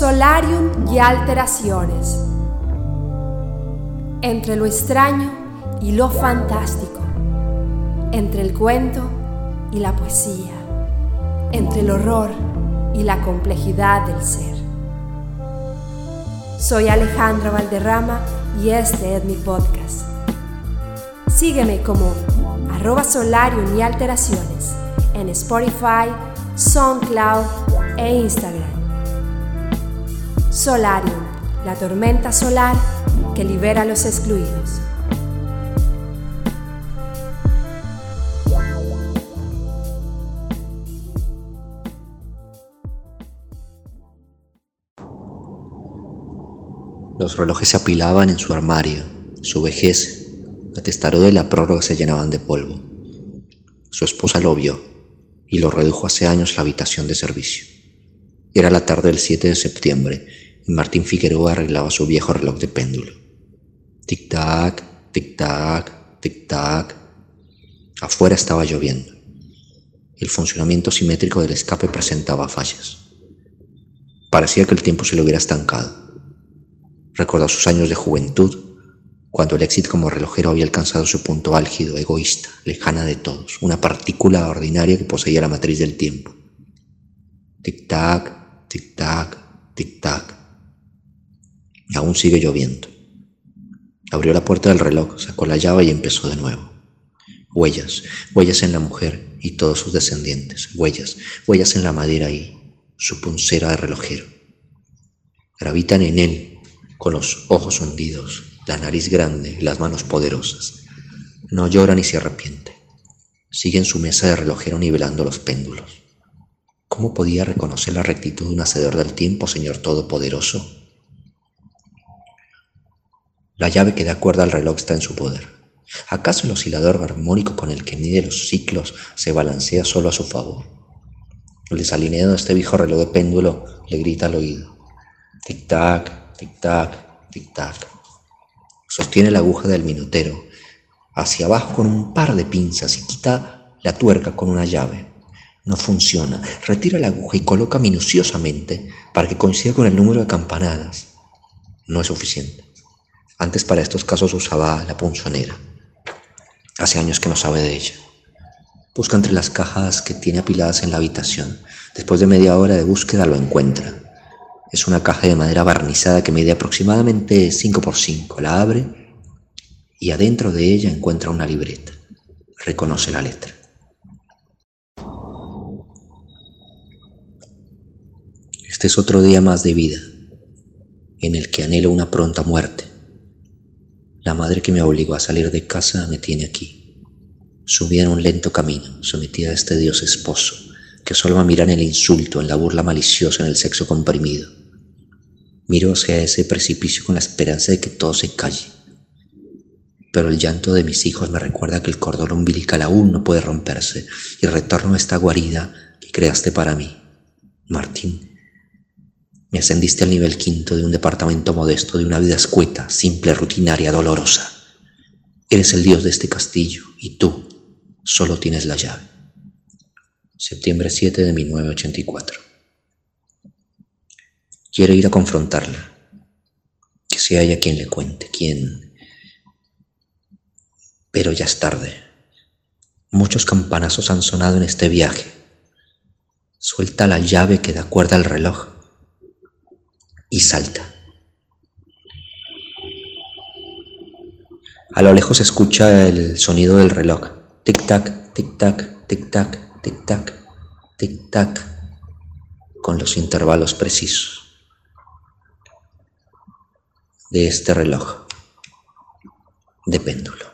Solarium y alteraciones. Entre lo extraño y lo fantástico. Entre el cuento y la poesía. Entre el horror y la complejidad del ser. Soy Alejandra Valderrama y este es mi podcast. Sígueme como arroba solarium y alteraciones en Spotify, SoundCloud e Instagram. Solarium, la tormenta solar que libera a los excluidos. Los relojes se apilaban en su armario, su vejez, la testaruda y la prórroga se llenaban de polvo. Su esposa lo vio y lo redujo hace años la habitación de servicio. Era la tarde del 7 de septiembre Martín Figueroa arreglaba su viejo reloj de péndulo. Tic-tac, tic-tac, tic-tac. Afuera estaba lloviendo. El funcionamiento simétrico del escape presentaba fallas. Parecía que el tiempo se le hubiera estancado. Recordó sus años de juventud, cuando el éxito como relojero había alcanzado su punto álgido, egoísta, lejana de todos, una partícula ordinaria que poseía la matriz del tiempo. Tic-tac, tic-tac, tic-tac. Aún sigue lloviendo. Abrió la puerta del reloj, sacó la llave y empezó de nuevo. Huellas, huellas en la mujer y todos sus descendientes, huellas, huellas en la madera y su puncera de relojero. Gravitan en él con los ojos hundidos, la nariz grande las manos poderosas. No llora ni se arrepiente. Sigue en su mesa de relojero nivelando los péndulos. ¿Cómo podía reconocer la rectitud de un hacedor del tiempo, Señor Todopoderoso? La llave que da cuerda al reloj está en su poder. ¿Acaso el oscilador armónico con el que mide los ciclos se balancea solo a su favor? El desalineado de este viejo reloj de péndulo le grita al oído. Tic-tac, tic-tac, tic-tac. Sostiene la aguja del minutero hacia abajo con un par de pinzas y quita la tuerca con una llave. No funciona. Retira la aguja y coloca minuciosamente para que coincida con el número de campanadas. No es suficiente. Antes para estos casos usaba la punzonera. Hace años que no sabe de ella. Busca entre las cajas que tiene apiladas en la habitación. Después de media hora de búsqueda lo encuentra. Es una caja de madera barnizada que mide aproximadamente 5 por 5. La abre y adentro de ella encuentra una libreta. Reconoce la letra. Este es otro día más de vida, en el que anhelo una pronta muerte. La madre que me obligó a salir de casa me tiene aquí, subida en un lento camino, sometida a este Dios esposo, que solo me mira en el insulto, en la burla maliciosa, en el sexo comprimido. Miro hacia ese precipicio con la esperanza de que todo se calle. Pero el llanto de mis hijos me recuerda que el cordón umbilical aún no puede romperse y retorno a esta guarida que creaste para mí. Martín, me ascendiste al nivel quinto de un departamento modesto, de una vida escueta, simple, rutinaria, dolorosa. Eres el dios de este castillo y tú solo tienes la llave. Septiembre 7 de 1984. Quiero ir a confrontarla. Que se haya quien le cuente, quien... Pero ya es tarde. Muchos campanazos han sonado en este viaje. Suelta la llave que da cuerda al reloj y salta. A lo lejos se escucha el sonido del reloj. Tic-tac, tic-tac, tic-tac, tic-tac, tic-tac, con los intervalos precisos de este reloj de péndulo.